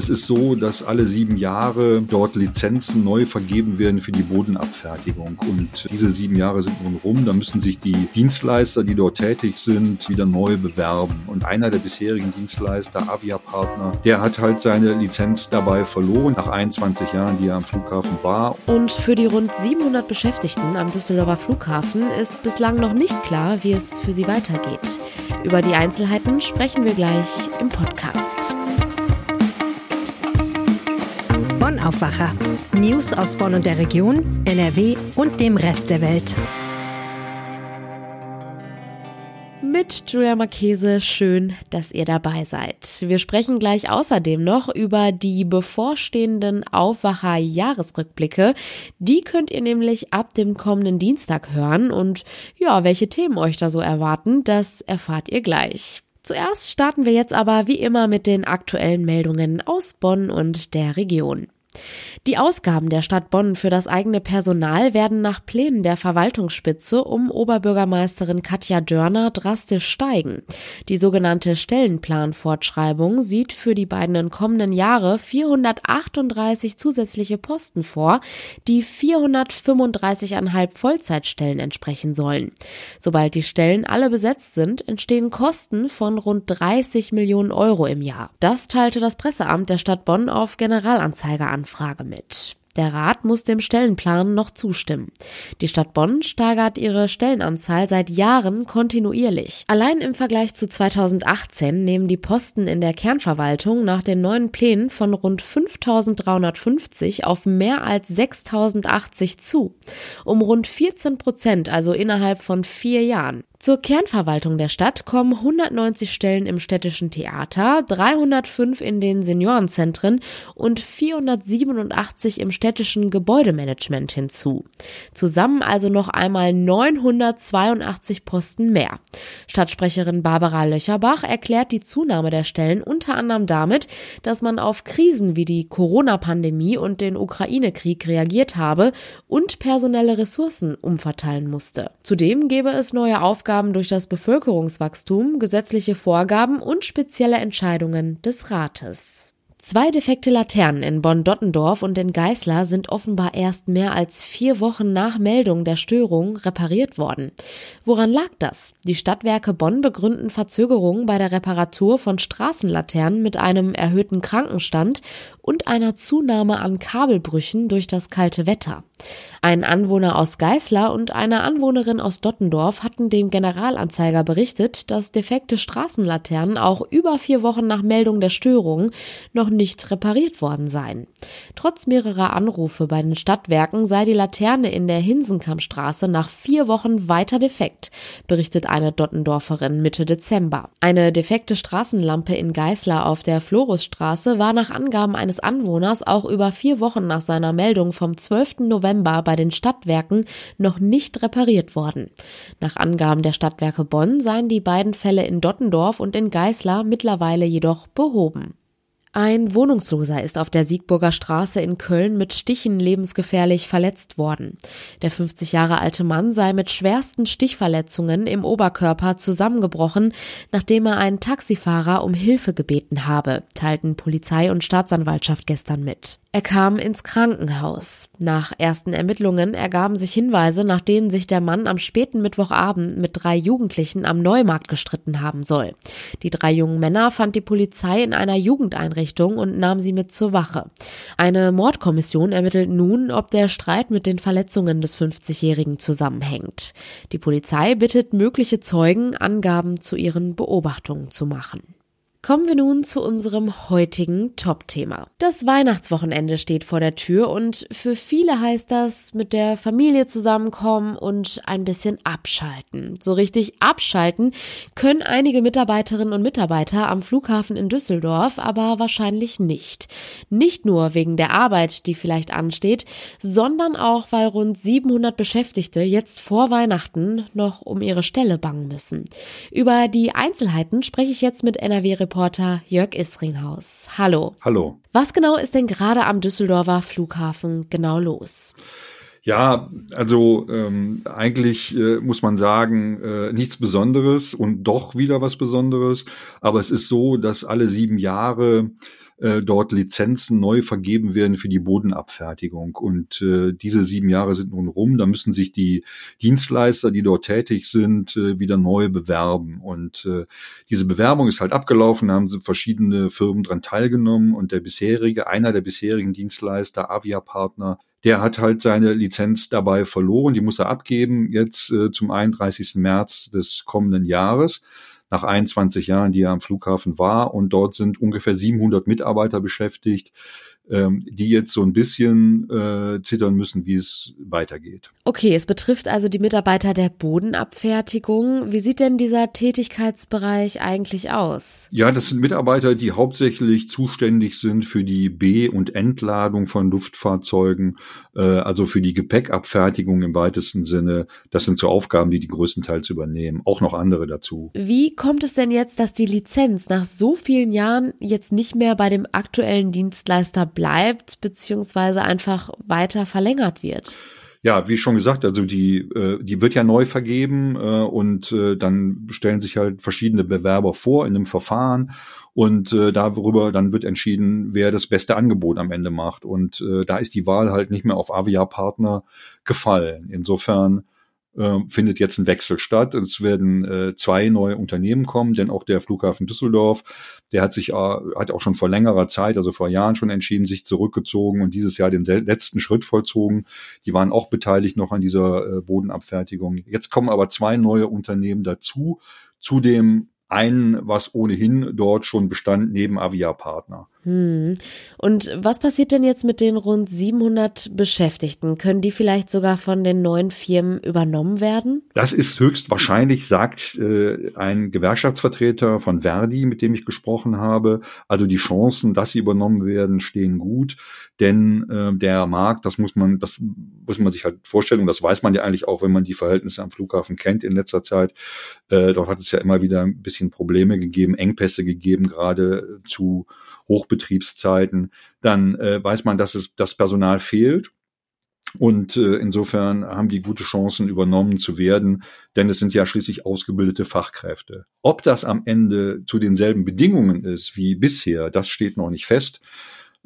Es ist so, dass alle sieben Jahre dort Lizenzen neu vergeben werden für die Bodenabfertigung. Und diese sieben Jahre sind nun rum. Da müssen sich die Dienstleister, die dort tätig sind, wieder neu bewerben. Und einer der bisherigen Dienstleister, Avia Partner, der hat halt seine Lizenz dabei verloren, nach 21 Jahren, die er am Flughafen war. Und für die rund 700 Beschäftigten am Düsseldorfer Flughafen ist bislang noch nicht klar, wie es für sie weitergeht. Über die Einzelheiten sprechen wir gleich im Podcast. Bonn Aufwacher. News aus Bonn und der Region, NRW und dem Rest der Welt. mit Julia Marchese. Schön, dass ihr dabei seid. Wir sprechen gleich außerdem noch über die bevorstehenden Aufwacher-Jahresrückblicke. Die könnt ihr nämlich ab dem kommenden Dienstag hören. Und ja, welche Themen euch da so erwarten, das erfahrt ihr gleich. Zuerst starten wir jetzt aber wie immer mit den aktuellen Meldungen aus Bonn und der Region. Die Ausgaben der Stadt Bonn für das eigene Personal werden nach Plänen der Verwaltungsspitze um Oberbürgermeisterin Katja Dörner drastisch steigen. Die sogenannte Stellenplanfortschreibung sieht für die beiden kommenden Jahre 438 zusätzliche Posten vor, die 435,5 Vollzeitstellen entsprechen sollen. Sobald die Stellen alle besetzt sind, entstehen Kosten von rund 30 Millionen Euro im Jahr. Das teilte das Presseamt der Stadt Bonn auf Generalanzeigeranfrage mit. Der Rat muss dem Stellenplan noch zustimmen. Die Stadt Bonn steigert ihre Stellenanzahl seit Jahren kontinuierlich. Allein im Vergleich zu 2018 nehmen die Posten in der Kernverwaltung nach den neuen Plänen von rund 5350 auf mehr als 6080 zu. Um rund 14 Prozent, also innerhalb von vier Jahren. Zur Kernverwaltung der Stadt kommen 190 Stellen im städtischen Theater, 305 in den Seniorenzentren und 487 im städtischen Gebäudemanagement hinzu. Zusammen also noch einmal 982 Posten mehr. Stadtsprecherin Barbara Löcherbach erklärt die Zunahme der Stellen unter anderem damit, dass man auf Krisen wie die Corona-Pandemie und den Ukraine-Krieg reagiert habe und personelle Ressourcen umverteilen musste. Zudem gäbe es neue Aufgaben Aufgaben durch das Bevölkerungswachstum, gesetzliche Vorgaben und spezielle Entscheidungen des Rates. Zwei defekte Laternen in Bonn-Dottendorf und in Geißler sind offenbar erst mehr als vier Wochen nach Meldung der Störung repariert worden. Woran lag das? Die Stadtwerke Bonn begründen Verzögerungen bei der Reparatur von Straßenlaternen mit einem erhöhten Krankenstand und einer Zunahme an Kabelbrüchen durch das kalte Wetter. Ein Anwohner aus Geißler und eine Anwohnerin aus Dottendorf hatten dem Generalanzeiger berichtet, dass defekte Straßenlaternen auch über vier Wochen nach Meldung der Störung noch nicht repariert worden seien. Trotz mehrerer Anrufe bei den Stadtwerken sei die Laterne in der Hinsenkampstraße nach vier Wochen weiter defekt, berichtet eine Dottendorferin Mitte Dezember. Eine defekte Straßenlampe in Geißler auf der Florusstraße war nach Angaben eines Anwohners auch über vier Wochen nach seiner Meldung vom 12. November bei den Stadtwerken noch nicht repariert worden. Nach Angaben der Stadtwerke Bonn seien die beiden Fälle in Dottendorf und in Geißler mittlerweile jedoch behoben. Ein Wohnungsloser ist auf der Siegburger Straße in Köln mit Stichen lebensgefährlich verletzt worden. Der 50 Jahre alte Mann sei mit schwersten Stichverletzungen im Oberkörper zusammengebrochen, nachdem er einen Taxifahrer um Hilfe gebeten habe, teilten Polizei und Staatsanwaltschaft gestern mit. Er kam ins Krankenhaus. Nach ersten Ermittlungen ergaben sich Hinweise, nach denen sich der Mann am späten Mittwochabend mit drei Jugendlichen am Neumarkt gestritten haben soll. Die drei jungen Männer fand die Polizei in einer Jugendeinrichtung Einrichtung und nahm sie mit zur Wache. Eine Mordkommission ermittelt nun, ob der Streit mit den Verletzungen des 50-Jährigen zusammenhängt. Die Polizei bittet mögliche Zeugen, Angaben zu ihren Beobachtungen zu machen. Kommen wir nun zu unserem heutigen Top-Thema. Das Weihnachtswochenende steht vor der Tür und für viele heißt das mit der Familie zusammenkommen und ein bisschen abschalten. So richtig abschalten können einige Mitarbeiterinnen und Mitarbeiter am Flughafen in Düsseldorf aber wahrscheinlich nicht. Nicht nur wegen der Arbeit, die vielleicht ansteht, sondern auch, weil rund 700 Beschäftigte jetzt vor Weihnachten noch um ihre Stelle bangen müssen. Über die Einzelheiten spreche ich jetzt mit NRW Reporter Jörg Isringhaus. Hallo. Hallo. Was genau ist denn gerade am Düsseldorfer Flughafen genau los? Ja, also ähm, eigentlich äh, muss man sagen, äh, nichts Besonderes und doch wieder was Besonderes. Aber es ist so, dass alle sieben Jahre äh, dort Lizenzen neu vergeben werden für die Bodenabfertigung. Und äh, diese sieben Jahre sind nun rum. Da müssen sich die Dienstleister, die dort tätig sind, äh, wieder neu bewerben. Und äh, diese Bewerbung ist halt abgelaufen, da haben sie verschiedene Firmen dran teilgenommen und der bisherige, einer der bisherigen Dienstleister, Avia-Partner, der hat halt seine Lizenz dabei verloren. Die muss er abgeben jetzt äh, zum 31. März des kommenden Jahres nach 21 Jahren, die er am Flughafen war. Und dort sind ungefähr 700 Mitarbeiter beschäftigt ähm, die jetzt so ein bisschen äh, zittern müssen, wie es weitergeht. Okay, es betrifft also die Mitarbeiter der Bodenabfertigung. Wie sieht denn dieser Tätigkeitsbereich eigentlich aus? Ja, das sind Mitarbeiter, die hauptsächlich zuständig sind für die B- und Entladung von Luftfahrzeugen, äh, also für die Gepäckabfertigung im weitesten Sinne. Das sind so Aufgaben, die die größtenteils übernehmen. Auch noch andere dazu. Wie kommt es denn jetzt, dass die Lizenz nach so vielen Jahren jetzt nicht mehr bei dem aktuellen Dienstleister bleibt, beziehungsweise einfach weiter verlängert wird? Ja, wie schon gesagt, also die, äh, die wird ja neu vergeben äh, und äh, dann stellen sich halt verschiedene Bewerber vor in einem Verfahren und darüber dann wird entschieden, wer das beste Angebot am Ende macht. Und da ist die Wahl halt nicht mehr auf Avia-Partner gefallen. Insofern äh, findet jetzt ein Wechsel statt. Es werden äh, zwei neue Unternehmen kommen, denn auch der Flughafen Düsseldorf, der hat sich äh, hat auch schon vor längerer Zeit, also vor Jahren schon entschieden, sich zurückgezogen und dieses Jahr den letzten Schritt vollzogen. Die waren auch beteiligt noch an dieser äh, Bodenabfertigung. Jetzt kommen aber zwei neue Unternehmen dazu, zu dem einen, was ohnehin dort schon bestand, neben Avia-Partner. Hm. Und was passiert denn jetzt mit den rund 700 Beschäftigten? Können die vielleicht sogar von den neuen Firmen übernommen werden? Das ist höchstwahrscheinlich, sagt äh, ein Gewerkschaftsvertreter von Verdi, mit dem ich gesprochen habe. Also die Chancen, dass sie übernommen werden, stehen gut, denn äh, der Markt, das muss man, das muss man sich halt vorstellen und das weiß man ja eigentlich auch, wenn man die Verhältnisse am Flughafen kennt in letzter Zeit. Äh, dort hat es ja immer wieder ein bisschen Probleme gegeben, Engpässe gegeben, gerade zu Hochbetriebszeiten, dann äh, weiß man, dass es das Personal fehlt. Und äh, insofern haben die gute Chancen, übernommen zu werden, denn es sind ja schließlich ausgebildete Fachkräfte. Ob das am Ende zu denselben Bedingungen ist wie bisher, das steht noch nicht fest.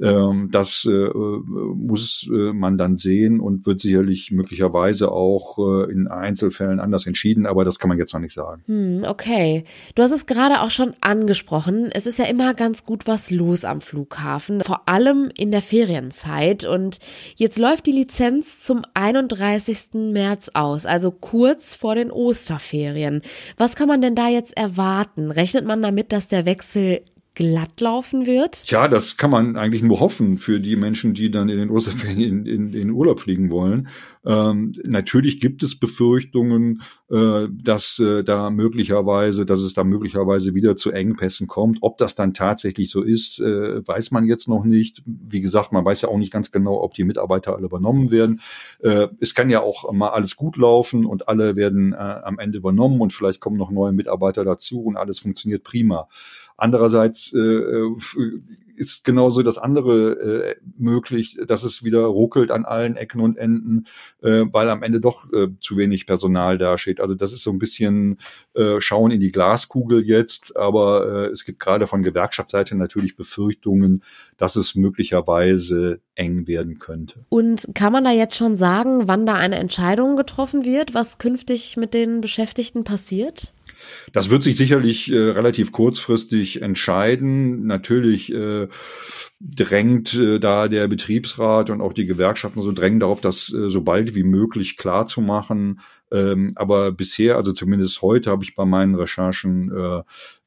Ähm, das äh, muss äh, man dann sehen und wird sicherlich möglicherweise auch äh, in Einzelfällen anders entschieden, aber das kann man jetzt noch nicht sagen. Hm, okay. Du hast es gerade auch schon angesprochen. Es ist ja immer ganz gut was los am Flughafen, vor allem in der Ferienzeit. Und jetzt läuft die Lizenz zum 31. März aus, also kurz vor den Osterferien. Was kann man denn da jetzt erwarten? Rechnet man damit, dass der Wechsel glatt laufen wird? Tja, das kann man eigentlich nur hoffen für die Menschen, die dann in den Osterferien in, in, den Urlaub fliegen wollen. Ähm, natürlich gibt es Befürchtungen, äh, dass äh, da möglicherweise, dass es da möglicherweise wieder zu Engpässen kommt. Ob das dann tatsächlich so ist, äh, weiß man jetzt noch nicht. Wie gesagt, man weiß ja auch nicht ganz genau, ob die Mitarbeiter alle übernommen werden. Äh, es kann ja auch mal alles gut laufen und alle werden äh, am Ende übernommen und vielleicht kommen noch neue Mitarbeiter dazu und alles funktioniert prima. Andererseits äh, äh, ist genauso das andere äh, möglich, dass es wieder ruckelt an allen Ecken und Enden, äh, weil am Ende doch äh, zu wenig Personal dasteht. Also das ist so ein bisschen äh, Schauen in die Glaskugel jetzt, aber äh, es gibt gerade von Gewerkschaftsseite natürlich Befürchtungen, dass es möglicherweise eng werden könnte. Und kann man da jetzt schon sagen, wann da eine Entscheidung getroffen wird, was künftig mit den Beschäftigten passiert? Das wird sich sicherlich äh, relativ kurzfristig entscheiden. Natürlich äh, drängt äh, da der Betriebsrat und auch die Gewerkschaften so drängen darauf, das äh, so bald wie möglich klar zu machen. Ähm, aber bisher, also zumindest heute, habe ich bei meinen Recherchen äh,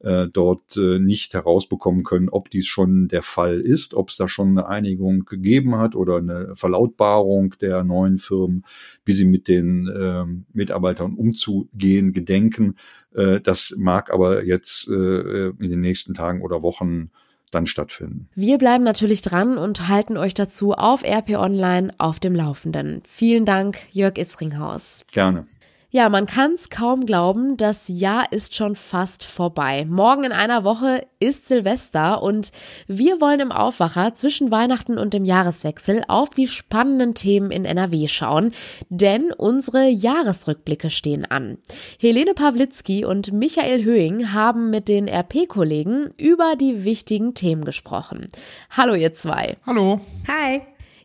äh, dort äh, nicht herausbekommen können, ob dies schon der Fall ist, ob es da schon eine Einigung gegeben hat oder eine Verlautbarung der neuen Firmen, wie sie mit den äh, Mitarbeitern umzugehen gedenken. Äh, das mag aber jetzt äh, in den nächsten Tagen oder Wochen dann stattfinden. Wir bleiben natürlich dran und halten euch dazu auf RP Online auf dem Laufenden. Vielen Dank, Jörg Isringhaus. Gerne. Ja, man kann es kaum glauben, das Jahr ist schon fast vorbei. Morgen in einer Woche ist Silvester und wir wollen im Aufwacher zwischen Weihnachten und dem Jahreswechsel auf die spannenden Themen in NRW schauen, denn unsere Jahresrückblicke stehen an. Helene Pawlitzki und Michael Höhing haben mit den RP-Kollegen über die wichtigen Themen gesprochen. Hallo ihr zwei. Hallo. Hi.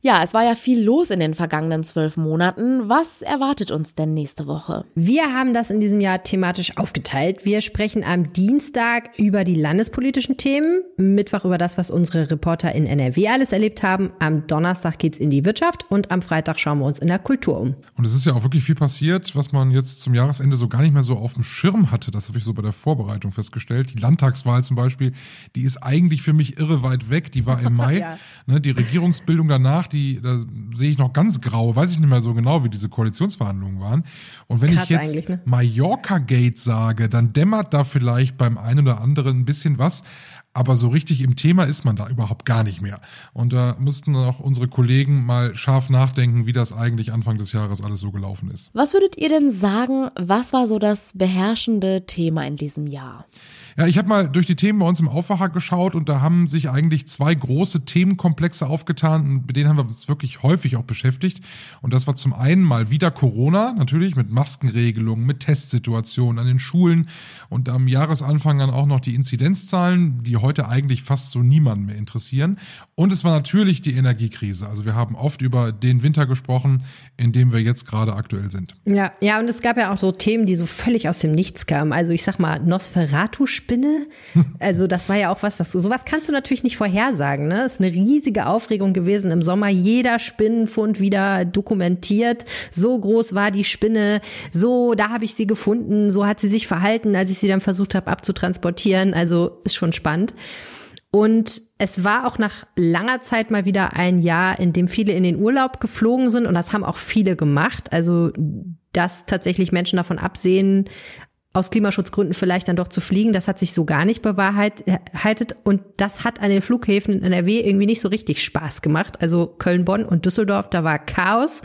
Ja, es war ja viel los in den vergangenen zwölf Monaten. Was erwartet uns denn nächste Woche? Wir haben das in diesem Jahr thematisch aufgeteilt. Wir sprechen am Dienstag über die landespolitischen Themen, Mittwoch über das, was unsere Reporter in NRW alles erlebt haben. Am Donnerstag geht's in die Wirtschaft und am Freitag schauen wir uns in der Kultur um. Und es ist ja auch wirklich viel passiert, was man jetzt zum Jahresende so gar nicht mehr so auf dem Schirm hatte. Das habe ich so bei der Vorbereitung festgestellt. Die Landtagswahl zum Beispiel, die ist eigentlich für mich irre weit weg. Die war im Mai. ja. ne, die Regierungsbildung danach, die, da sehe ich noch ganz grau, weiß ich nicht mehr so genau, wie diese Koalitionsverhandlungen waren. Und wenn Krass ich jetzt ne? Mallorca Gate sage, dann dämmert da vielleicht beim einen oder anderen ein bisschen was. Aber so richtig im Thema ist man da überhaupt gar nicht mehr. Und da mussten auch unsere Kollegen mal scharf nachdenken, wie das eigentlich Anfang des Jahres alles so gelaufen ist. Was würdet ihr denn sagen, was war so das beherrschende Thema in diesem Jahr? Ja, ich habe mal durch die Themen bei uns im Aufwacher geschaut und da haben sich eigentlich zwei große Themenkomplexe aufgetan, mit denen haben wir uns wirklich häufig auch beschäftigt. Und das war zum einen mal wieder Corona, natürlich mit Maskenregelungen, mit Testsituationen an den Schulen und am Jahresanfang dann auch noch die Inzidenzzahlen, die heute eigentlich fast so niemanden mehr interessieren. Und es war natürlich die Energiekrise. Also wir haben oft über den Winter gesprochen, in dem wir jetzt gerade aktuell sind. Ja, ja, und es gab ja auch so Themen, die so völlig aus dem Nichts kamen. Also ich sag mal, Nosferatu-Spinne. Also das war ja auch was, das, sowas kannst du natürlich nicht vorhersagen. Ne? Das ist eine riesige Aufregung gewesen im Sommer. Jeder Spinnenfund wieder dokumentiert. So groß war die Spinne. So, da habe ich sie gefunden. So hat sie sich verhalten, als ich sie dann versucht habe abzutransportieren. Also ist schon spannend. Und es war auch nach langer Zeit mal wieder ein Jahr, in dem viele in den Urlaub geflogen sind und das haben auch viele gemacht. Also, dass tatsächlich Menschen davon absehen, aus Klimaschutzgründen vielleicht dann doch zu fliegen. Das hat sich so gar nicht bewahrheitet. Und das hat an den Flughäfen in NRW irgendwie nicht so richtig Spaß gemacht. Also Köln, Bonn und Düsseldorf, da war Chaos.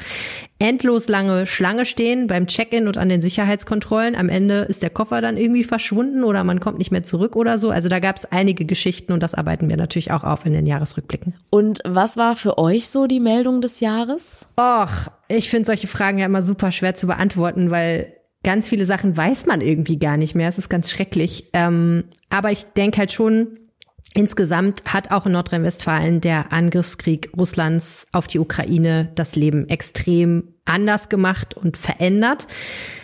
Endlos lange Schlange stehen beim Check-in und an den Sicherheitskontrollen. Am Ende ist der Koffer dann irgendwie verschwunden oder man kommt nicht mehr zurück oder so. Also da gab es einige Geschichten und das arbeiten wir natürlich auch auf in den Jahresrückblicken. Und was war für euch so die Meldung des Jahres? Och, ich finde solche Fragen ja immer super schwer zu beantworten, weil ganz viele Sachen weiß man irgendwie gar nicht mehr. Es ist ganz schrecklich. Ähm, aber ich denke halt schon, Insgesamt hat auch in Nordrhein-Westfalen der Angriffskrieg Russlands auf die Ukraine das Leben extrem anders gemacht und verändert.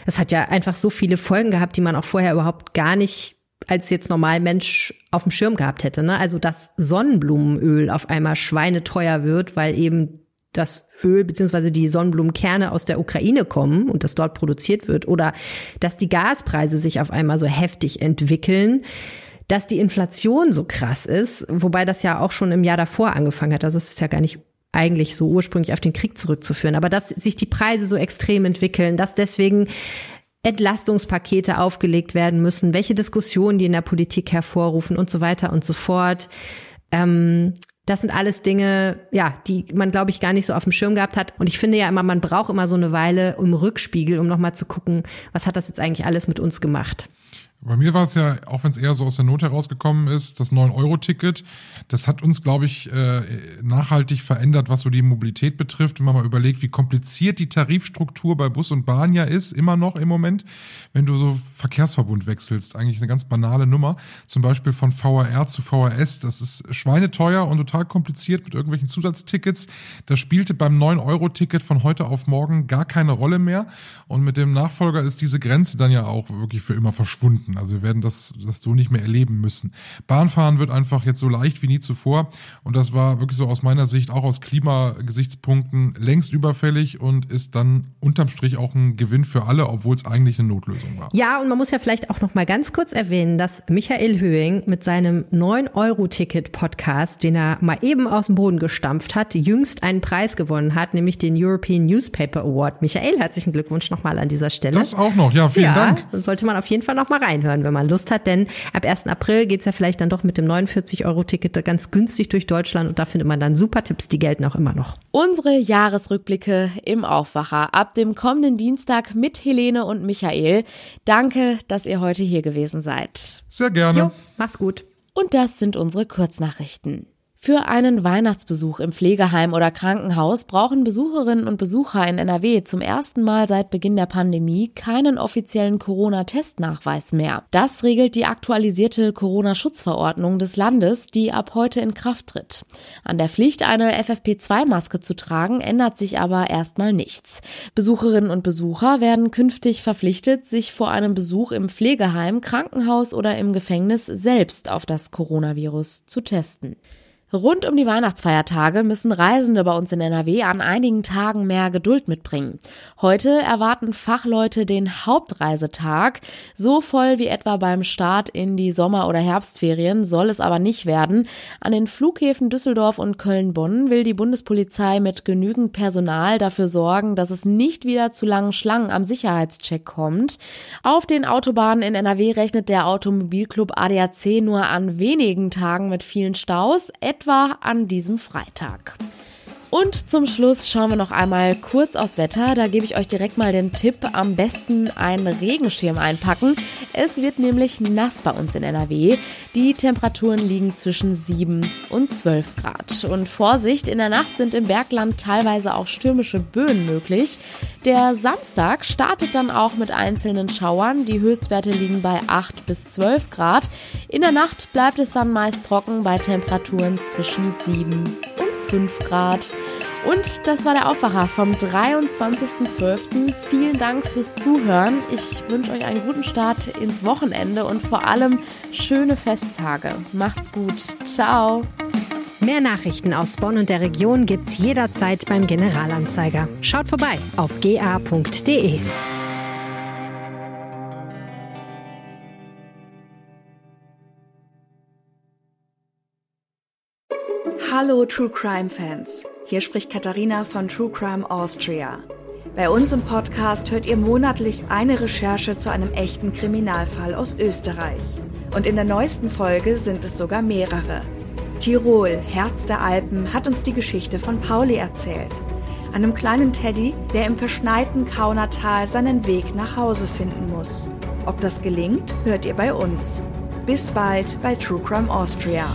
Es hat ja einfach so viele Folgen gehabt, die man auch vorher überhaupt gar nicht als jetzt normal Mensch auf dem Schirm gehabt hätte. Ne? Also dass Sonnenblumenöl auf einmal schweineteuer wird, weil eben das Öl beziehungsweise die Sonnenblumenkerne aus der Ukraine kommen und das dort produziert wird oder dass die Gaspreise sich auf einmal so heftig entwickeln, dass die Inflation so krass ist, wobei das ja auch schon im Jahr davor angefangen hat. Also es ist ja gar nicht eigentlich so ursprünglich auf den Krieg zurückzuführen, aber dass sich die Preise so extrem entwickeln, dass deswegen Entlastungspakete aufgelegt werden müssen, welche Diskussionen die in der Politik hervorrufen und so weiter und so fort. Ähm, das sind alles Dinge, ja, die man, glaube ich, gar nicht so auf dem Schirm gehabt hat. Und ich finde ja immer, man braucht immer so eine Weile im Rückspiegel, um nochmal zu gucken, was hat das jetzt eigentlich alles mit uns gemacht. Bei mir war es ja, auch wenn es eher so aus der Not herausgekommen ist, das 9-Euro-Ticket, das hat uns, glaube ich, äh, nachhaltig verändert, was so die Mobilität betrifft. Wenn man mal überlegt, wie kompliziert die Tarifstruktur bei Bus und Bahn ja ist, immer noch im Moment, wenn du so Verkehrsverbund wechselst. Eigentlich eine ganz banale Nummer. Zum Beispiel von VRR zu VRS. Das ist schweineteuer und total kompliziert mit irgendwelchen Zusatztickets. Das spielte beim 9-Euro-Ticket von heute auf morgen gar keine Rolle mehr. Und mit dem Nachfolger ist diese Grenze dann ja auch wirklich für immer verschwunden. Also wir werden das, das so nicht mehr erleben müssen. Bahnfahren wird einfach jetzt so leicht wie nie zuvor. Und das war wirklich so aus meiner Sicht auch aus Klimagesichtspunkten längst überfällig und ist dann unterm Strich auch ein Gewinn für alle, obwohl es eigentlich eine Notlösung war. Ja, und man muss ja vielleicht auch noch mal ganz kurz erwähnen, dass Michael Höhing mit seinem 9-Euro-Ticket-Podcast, den er mal eben aus dem Boden gestampft hat, jüngst einen Preis gewonnen hat, nämlich den European Newspaper Award. Michael, herzlichen Glückwunsch nochmal an dieser Stelle. Das auch noch, ja, vielen ja, Dank. Dann sollte man auf jeden Fall noch mal rein reinhören, wenn man Lust hat, denn ab 1. April geht's ja vielleicht dann doch mit dem 49-Euro-Ticket ganz günstig durch Deutschland und da findet man dann super Tipps, die gelten auch immer noch. Unsere Jahresrückblicke im Aufwacher ab dem kommenden Dienstag mit Helene und Michael. Danke, dass ihr heute hier gewesen seid. Sehr gerne. Jo, mach's gut. Und das sind unsere Kurznachrichten. Für einen Weihnachtsbesuch im Pflegeheim oder Krankenhaus brauchen Besucherinnen und Besucher in NRW zum ersten Mal seit Beginn der Pandemie keinen offiziellen Corona-Testnachweis mehr. Das regelt die aktualisierte Corona-Schutzverordnung des Landes, die ab heute in Kraft tritt. An der Pflicht, eine FFP2-Maske zu tragen, ändert sich aber erstmal nichts. Besucherinnen und Besucher werden künftig verpflichtet, sich vor einem Besuch im Pflegeheim, Krankenhaus oder im Gefängnis selbst auf das Coronavirus zu testen. Rund um die Weihnachtsfeiertage müssen Reisende bei uns in NRW an einigen Tagen mehr Geduld mitbringen. Heute erwarten Fachleute den Hauptreisetag. So voll wie etwa beim Start in die Sommer- oder Herbstferien soll es aber nicht werden. An den Flughäfen Düsseldorf und Köln-Bonn will die Bundespolizei mit genügend Personal dafür sorgen, dass es nicht wieder zu langen Schlangen am Sicherheitscheck kommt. Auf den Autobahnen in NRW rechnet der Automobilclub ADAC nur an wenigen Tagen mit vielen Staus etwa an diesem Freitag. Und zum Schluss schauen wir noch einmal kurz aufs Wetter. Da gebe ich euch direkt mal den Tipp, am besten einen Regenschirm einpacken. Es wird nämlich nass bei uns in NRW. Die Temperaturen liegen zwischen 7 und 12 Grad. Und Vorsicht, in der Nacht sind im Bergland teilweise auch stürmische Böen möglich. Der Samstag startet dann auch mit einzelnen Schauern. Die Höchstwerte liegen bei 8 bis 12 Grad. In der Nacht bleibt es dann meist trocken bei Temperaturen zwischen 7 und 5 Grad. Und das war der Aufwacher vom 23.12. Vielen Dank fürs Zuhören. Ich wünsche euch einen guten Start ins Wochenende und vor allem schöne Festtage. Macht's gut. Ciao. Mehr Nachrichten aus Bonn und der Region gibt's jederzeit beim Generalanzeiger. Schaut vorbei auf ga.de. Hallo True Crime Fans. Hier spricht Katharina von True Crime Austria. Bei uns im Podcast hört ihr monatlich eine Recherche zu einem echten Kriminalfall aus Österreich. Und in der neuesten Folge sind es sogar mehrere. Tirol, Herz der Alpen, hat uns die Geschichte von Pauli erzählt. Einem kleinen Teddy, der im verschneiten Kaunertal seinen Weg nach Hause finden muss. Ob das gelingt, hört ihr bei uns. Bis bald bei True Crime Austria.